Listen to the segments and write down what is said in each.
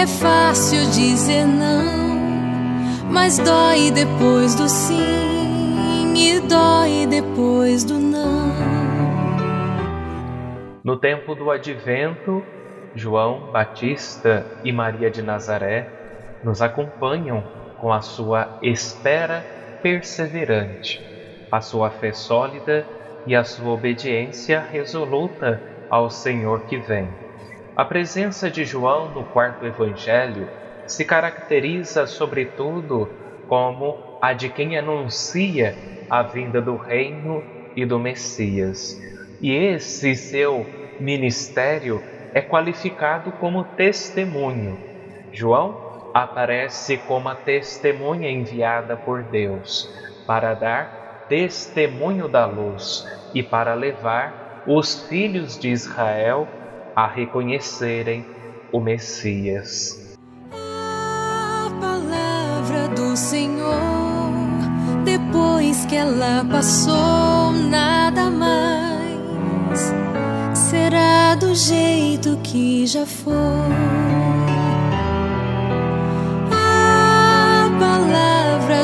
é fácil dizer não, mas dói depois do sim e dói depois do não. No tempo do advento, João Batista e Maria de Nazaré nos acompanham com a sua espera perseverante, a sua fé sólida e a sua obediência resoluta ao Senhor que vem. A presença de João no quarto evangelho se caracteriza, sobretudo, como a de quem anuncia a vinda do reino e do Messias. E esse seu ministério é qualificado como testemunho. João aparece como a testemunha enviada por Deus para dar testemunho da luz e para levar os filhos de Israel a reconhecerem o Messias. A palavra do Senhor, depois que ela passou, nada mais será do jeito que já foi.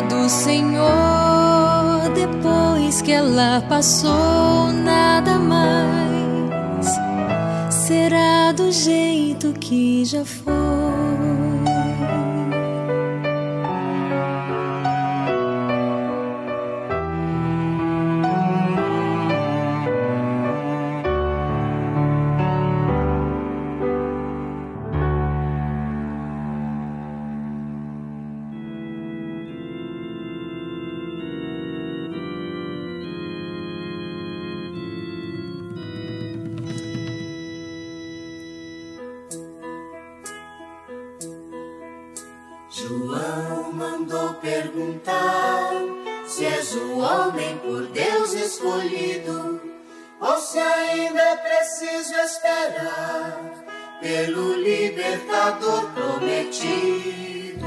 do Senhor, depois que ela passou, nada mais será do jeito que já foi. Esperar pelo libertador prometido.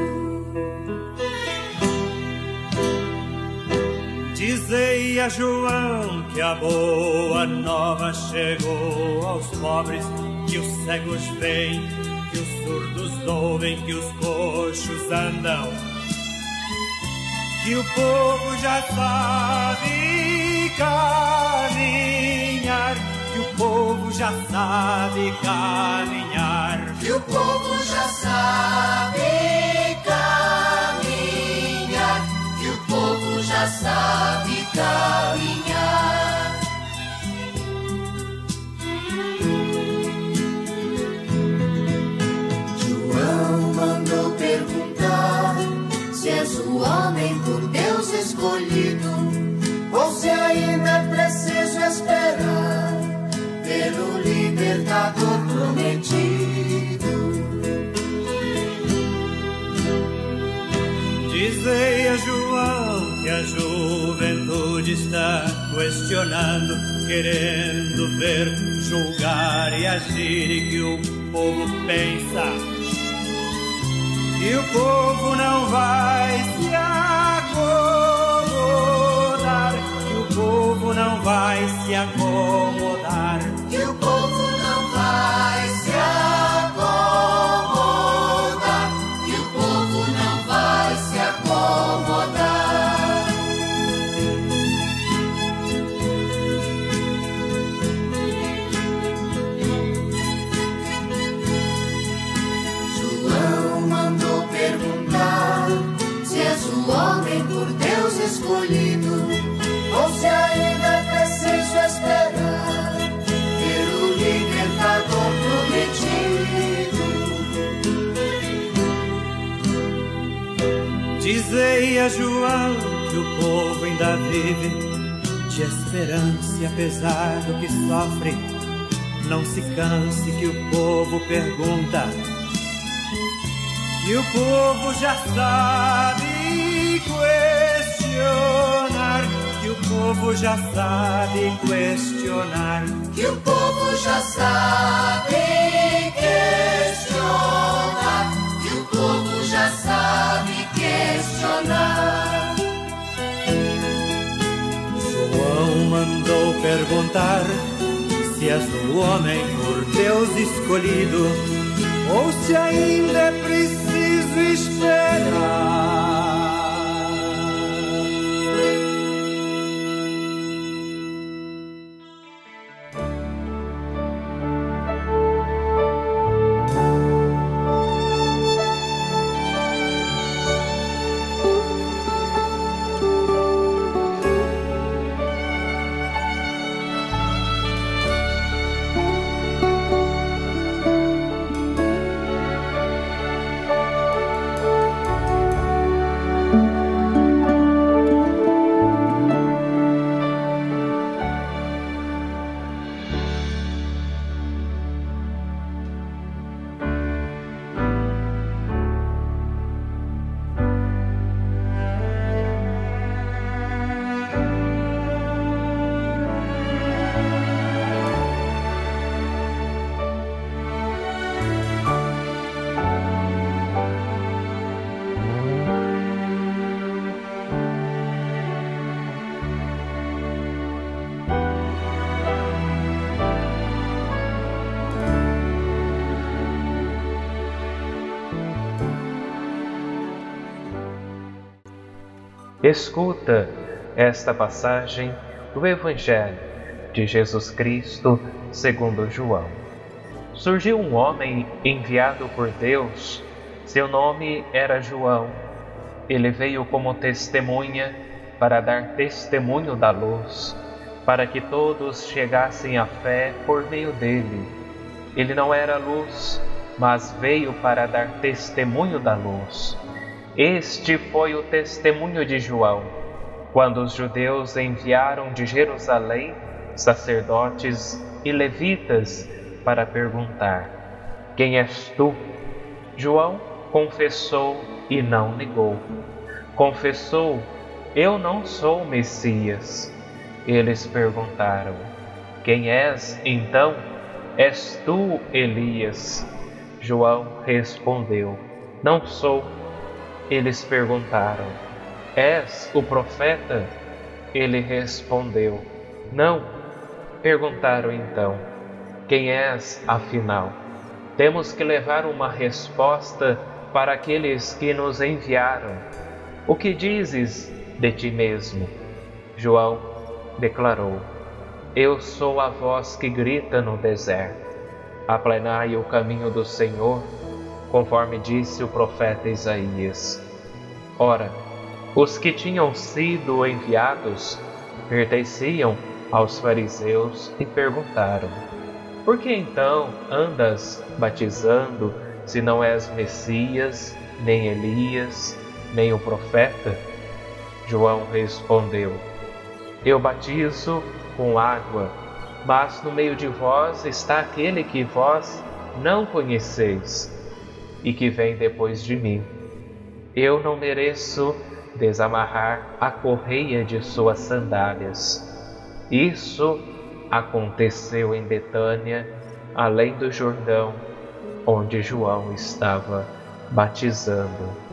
Dizei a João que a boa nova chegou aos pobres, que os cegos vêm que os surdos ouvem, que os coxos andam, que o povo já sabe caminhar, povo já sabe caminhar, que o povo já sabe caminhar, que o povo já sabe caminhar. o homem por Deus escolhido, ou se ainda preciso esperar está questionando, querendo ver, julgar e agir, e que o povo pensa. E o povo não vai se acomodar, que o povo não vai se acomodar, Dizei a João que o povo ainda vive de esperança, e apesar do que sofre, não se canse que o povo pergunta. Que o povo já sabe questionar, que o povo já sabe questionar, que o povo já sabe questionar, sabe questionar. João mandou perguntar se és o homem por Deus escolhido ou se ainda é preciso esperar. Escuta esta passagem do Evangelho de Jesus Cristo segundo João. Surgiu um homem enviado por Deus, seu nome era João. Ele veio como testemunha para dar testemunho da luz, para que todos chegassem à fé por meio dele. Ele não era luz, mas veio para dar testemunho da luz. Este foi o testemunho de João, quando os judeus enviaram de Jerusalém sacerdotes e levitas para perguntar: Quem és tu? João confessou e não negou. Confessou: Eu não sou Messias. Eles perguntaram: Quem és então? És tu Elias? João respondeu: Não sou. Eles perguntaram: És o profeta? Ele respondeu: Não. Perguntaram então: Quem és, afinal? Temos que levar uma resposta para aqueles que nos enviaram. O que dizes de ti mesmo? João declarou: Eu sou a voz que grita no deserto. Aplenai o caminho do Senhor conforme disse o profeta Isaías. Ora, os que tinham sido enviados pertenciam aos fariseus e perguntaram: Por que então andas batizando se não és Messias, nem Elias, nem o profeta? João respondeu: Eu batizo com água, mas no meio de vós está aquele que vós não conheceis e que vem depois de mim. Eu não mereço desamarrar a correia de suas sandálias. Isso aconteceu em Betânia, além do Jordão, onde João estava batizando.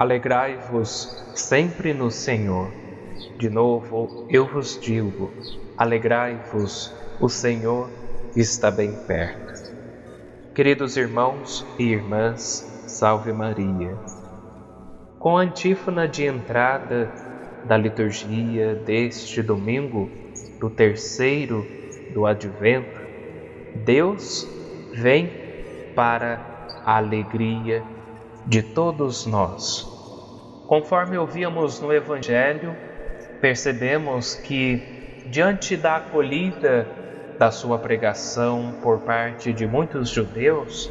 Alegrai-vos sempre no Senhor. De novo eu vos digo: alegrai-vos, o Senhor está bem perto. Queridos irmãos e irmãs, salve Maria. Com a antífona de entrada da liturgia deste domingo, do terceiro do advento, Deus vem para a alegria de todos nós. Conforme ouvíamos no Evangelho, percebemos que, diante da acolhida da sua pregação por parte de muitos judeus,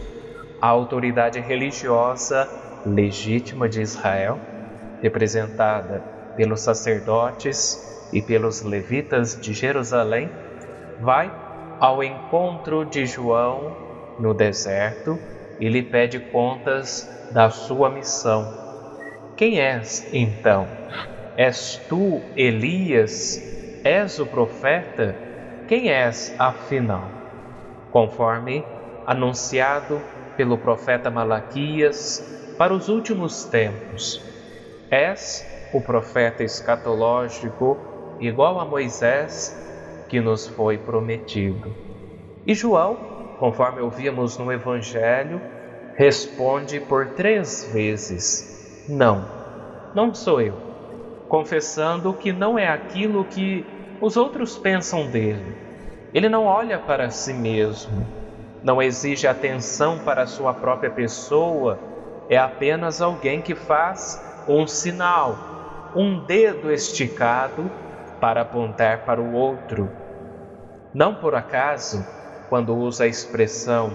a autoridade religiosa legítima de Israel, representada pelos sacerdotes e pelos levitas de Jerusalém, vai ao encontro de João no deserto e lhe pede contas da sua missão. Quem és então? És tu Elias? És o profeta? Quem és afinal? Conforme anunciado pelo profeta Malaquias para os últimos tempos. És o profeta escatológico igual a Moisés que nos foi prometido. E João, conforme ouvíamos no Evangelho, responde por três vezes: Não, não sou eu, confessando que não é aquilo que os outros pensam dele. Ele não olha para si mesmo, não exige atenção para sua própria pessoa, é apenas alguém que faz um sinal, um dedo esticado para apontar para o outro. Não por acaso, quando usa a expressão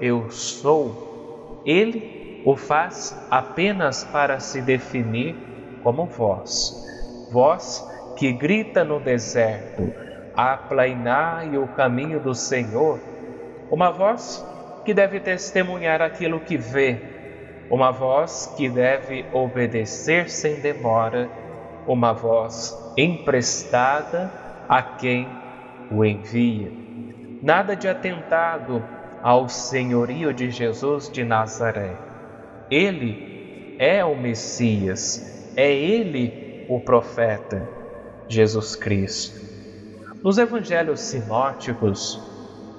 eu sou, ele o faz apenas para se definir como voz. Voz que grita no deserto: aplainai o caminho do Senhor. Uma voz que deve testemunhar aquilo que vê, uma voz que deve obedecer sem demora, uma voz emprestada a quem o envia. Nada de atentado ao senhorio de Jesus de Nazaré. Ele é o Messias, é ele o profeta, Jesus Cristo. Nos evangelhos sinóticos,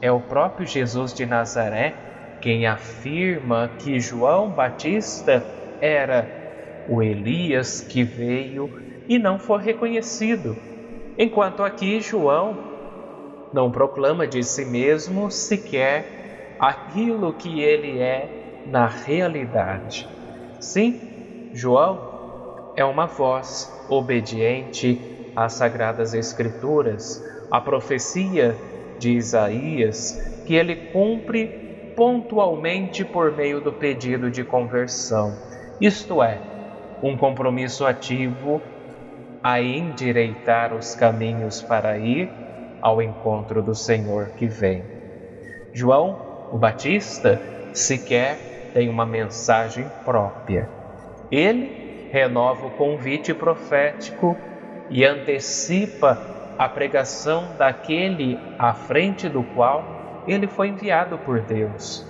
é o próprio Jesus de Nazaré quem afirma que João Batista era o Elias que veio e não foi reconhecido, enquanto aqui João não proclama de si mesmo sequer aquilo que ele é na realidade. Sim, João é uma voz obediente às Sagradas Escrituras, à profecia de Isaías, que ele cumpre pontualmente por meio do pedido de conversão, isto é, um compromisso ativo a endireitar os caminhos para ir ao encontro do Senhor que vem. João, o Batista, sequer tem uma mensagem própria. Ele renova o convite profético e antecipa a pregação daquele à frente do qual ele foi enviado por Deus.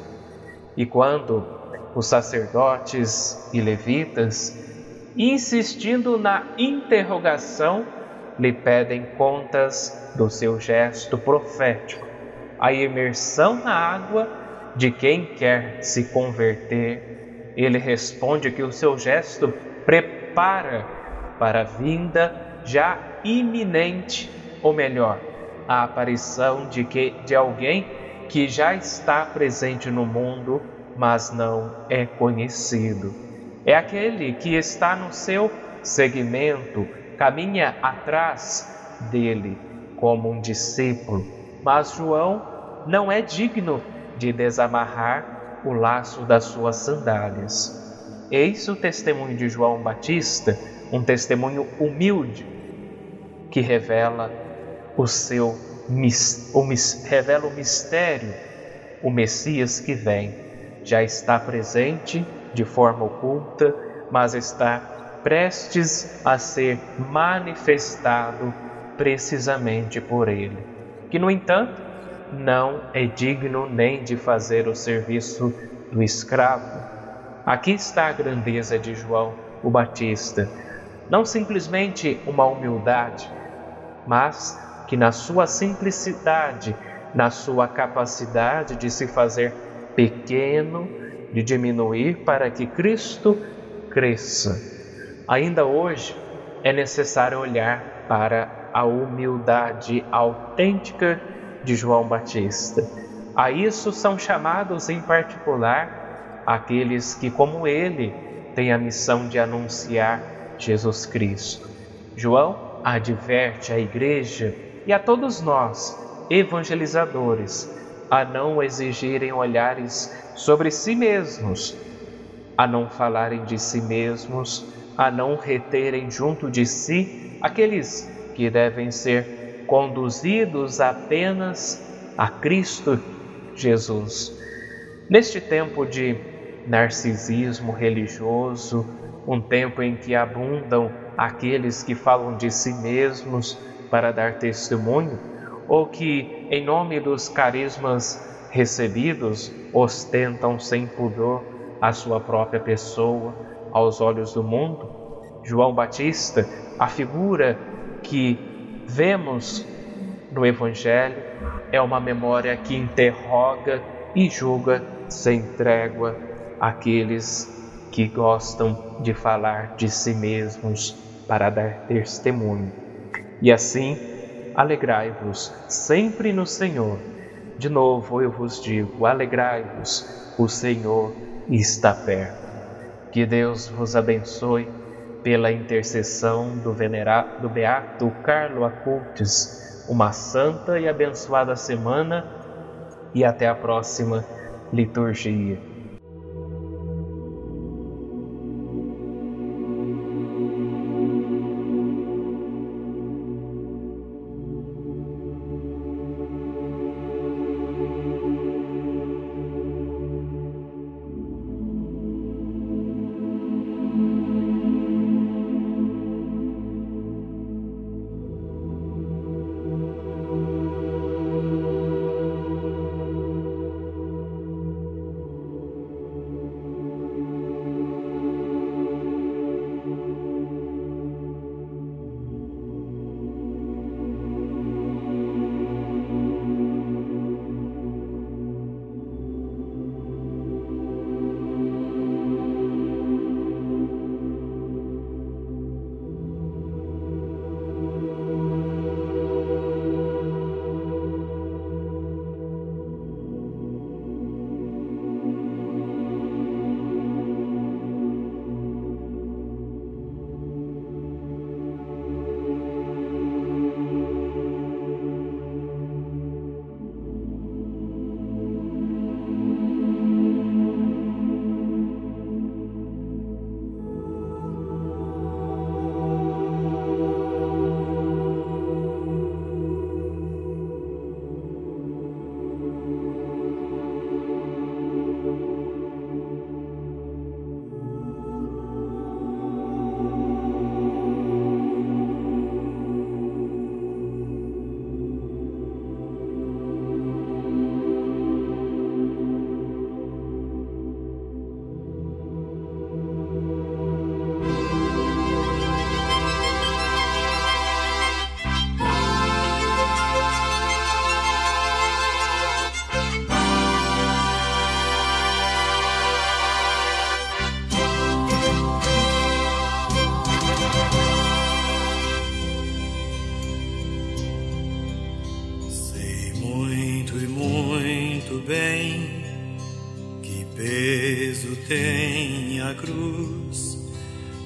E quando os sacerdotes e levitas, insistindo na interrogação, lhe pedem contas do seu gesto profético, a imersão na água de quem quer se converter. Ele responde que o seu gesto prepara para a vinda já iminente, ou melhor, a aparição de, que, de alguém que já está presente no mundo, mas não é conhecido. É aquele que está no seu segmento, caminha atrás dele como um discípulo, mas João não é digno de desamarrar o laço das suas sandálias. Eis o testemunho de João Batista, um testemunho humilde que revela o seu o, revela o mistério, o Messias que vem. Já está presente de forma oculta, mas está prestes a ser manifestado precisamente por ele, que, no entanto, não é digno nem de fazer o serviço do escravo. Aqui está a grandeza de João o Batista. não simplesmente uma humildade, mas que na sua simplicidade, na sua capacidade de se fazer pequeno, de diminuir para que Cristo cresça. Ainda hoje é necessário olhar para a humildade autêntica de João Batista. A isso são chamados em particular aqueles que, como ele, têm a missão de anunciar Jesus Cristo. João adverte a igreja e a todos nós, evangelizadores, a não exigirem olhares sobre si mesmos, a não falarem de si mesmos, a não reterem junto de si aqueles que devem ser conduzidos apenas a Cristo Jesus. Neste tempo de narcisismo religioso, um tempo em que abundam aqueles que falam de si mesmos para dar testemunho, ou que, em nome dos carismas recebidos, ostentam sem pudor a sua própria pessoa aos olhos do mundo. João Batista, a figura que vemos no Evangelho, é uma memória que interroga e julga sem trégua aqueles que gostam de falar de si mesmos para dar testemunho. E assim, alegrai-vos sempre no Senhor. De novo eu vos digo: alegrai-vos, o Senhor está perto. Que Deus vos abençoe pela intercessão do, venerado, do Beato Carlo Acultes. Uma santa e abençoada semana e até a próxima liturgia.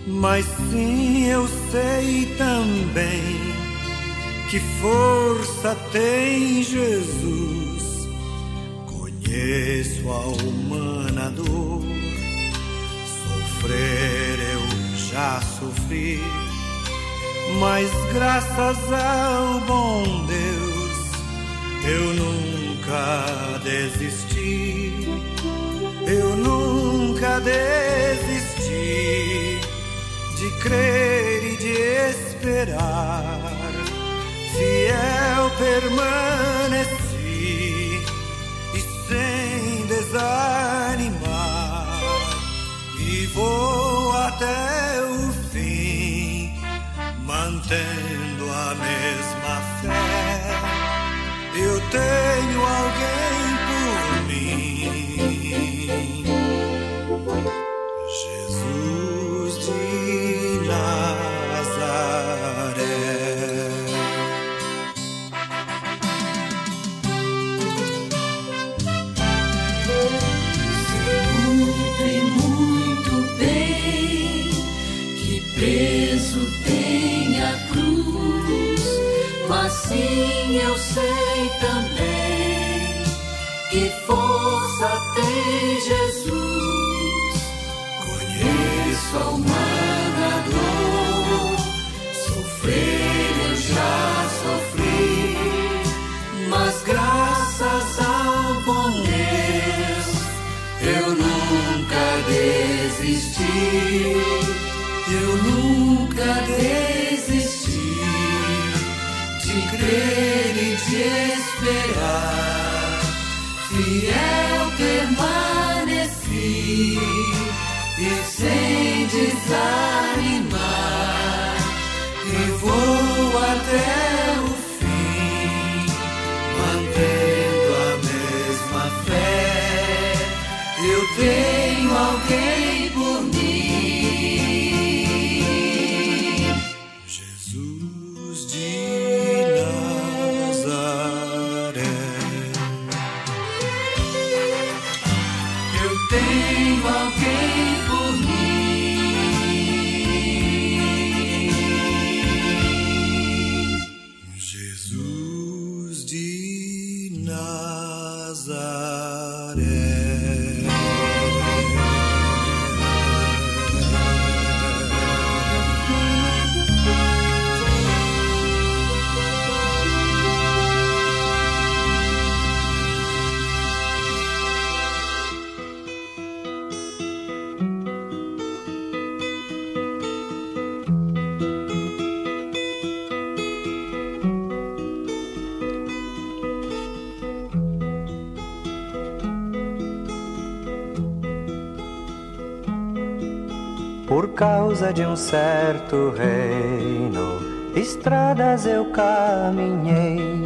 Mas sim eu sei também que força tem Jesus. Conheço a humana dor, sofrer eu já sofri, mas graças ao bom Deus eu nunca desisti. Eu nunca desisti de crer e de esperar. Fiel permaneci e sem desanimar, e vou até desisti, eu nunca desisti de crer e de esperar. Fiel permaneci e sem desanimar, again. Causa de um certo reino, estradas eu caminhei,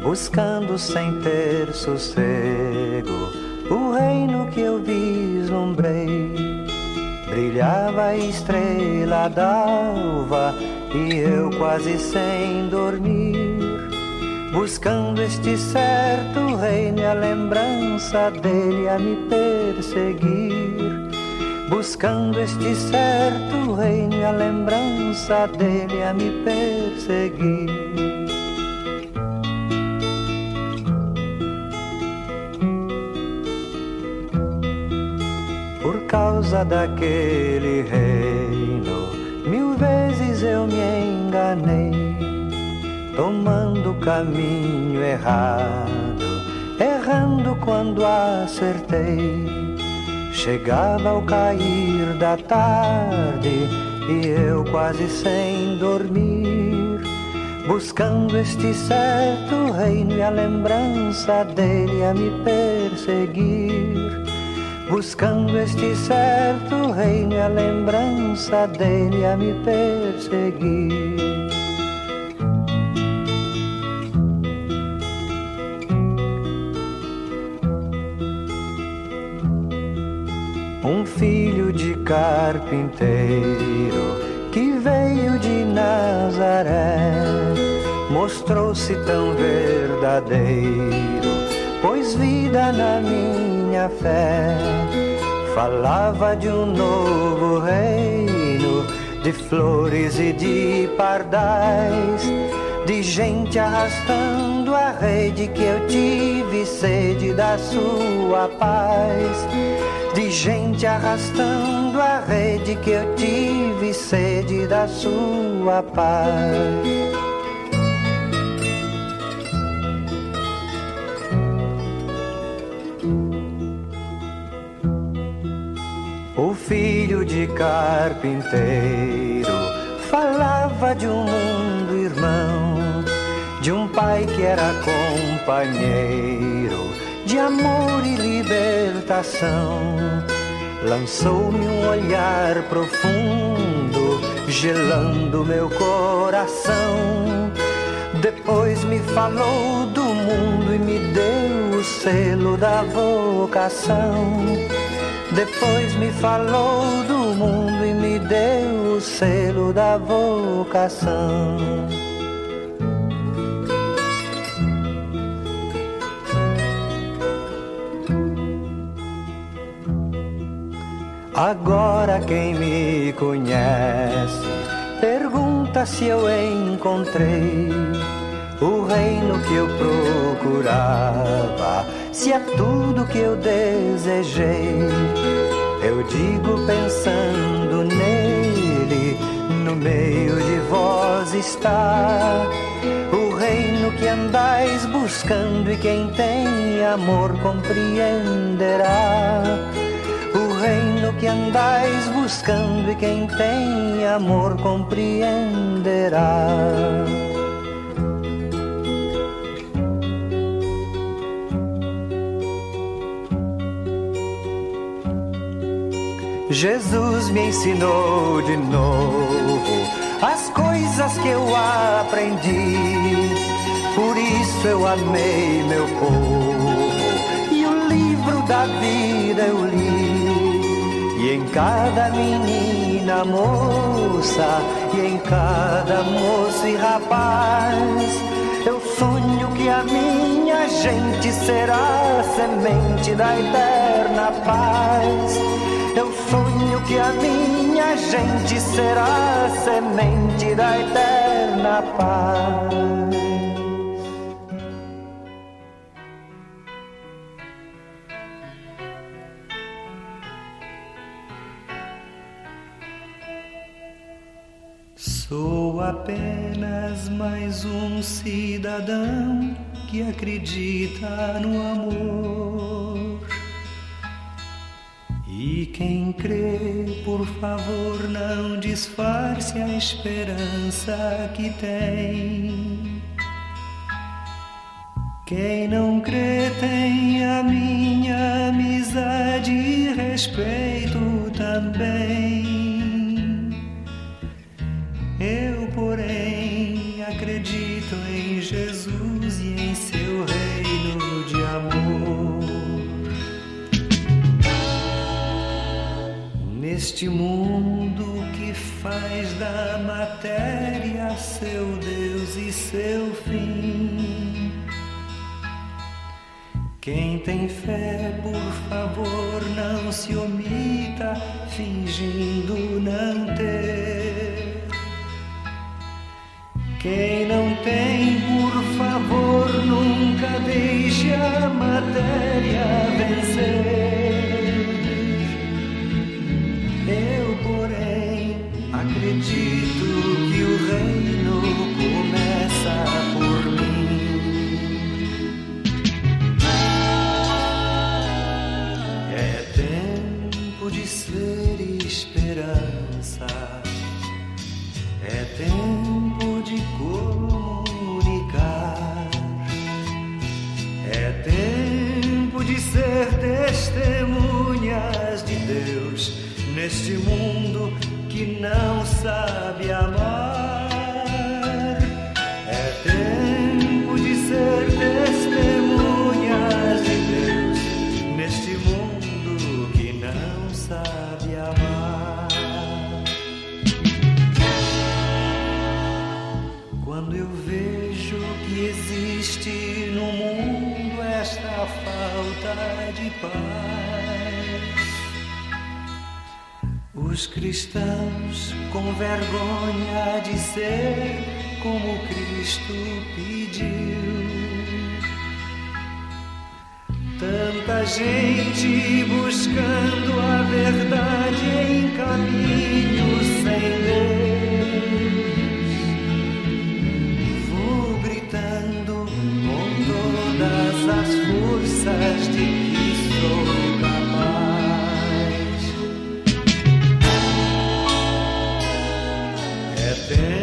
buscando sem ter sossego o reino que eu vislumbrei. Brilhava a estrela d'alva e eu quase sem dormir, buscando este certo reino e a lembrança dele a me perseguir buscando este certo reino e a lembrança dele a me perseguir. Por causa daquele reino, mil vezes eu me enganei, tomando o caminho errado, errando quando acertei. Chegava ao cair da tarde e eu quase sem dormir, buscando este certo reino e a lembrança dele a me perseguir. Buscando este certo reino e a lembrança dele a me perseguir. Filho de carpinteiro que veio de Nazaré, mostrou-se tão verdadeiro, pôs vida na minha fé. Falava de um novo reino, de flores e de pardais, de gente arrastando a rede que eu tive sede da sua paz de gente arrastando a rede que eu tive sede da sua paz. O filho de carpinteiro falava de um mundo irmão, de um pai que era companheiro de amor e libertação. Lançou-me um olhar profundo gelando meu coração. Depois me falou do mundo e me deu o selo da vocação. Depois me falou do mundo e me deu o selo da vocação. Agora quem me conhece pergunta se eu encontrei o reino que eu procurava, se é tudo que eu desejei. Eu digo pensando nele, no meio de vós está o reino que andais buscando e quem tem amor compreenderá reino que andais buscando e quem tem amor compreenderá. Jesus me ensinou de novo as coisas que eu aprendi. Por isso eu amei meu povo e o livro da vida eu li. E em cada menina, moça, e em cada moço e rapaz, eu sonho que a minha gente será semente da eterna paz. Eu sonho que a minha gente será semente da eterna paz. Sou apenas mais um cidadão que acredita no amor. E quem crê, por favor, não disfarce a esperança que tem. Quem não crê tem a minha amizade e respeito também. Neste mundo que faz da matéria seu Deus e seu fim. Quem tem fé, por favor, não se omita, fingindo não ter. Quem não tem, por favor, nunca deixe a matéria vencer. Tempo de comunicar. É tempo de ser testemunhas de Deus neste mundo que não sabe amar. Com vergonha de ser como Cristo pediu. Tanta gente buscando a verdade em caminhos sem Deus. Yeah.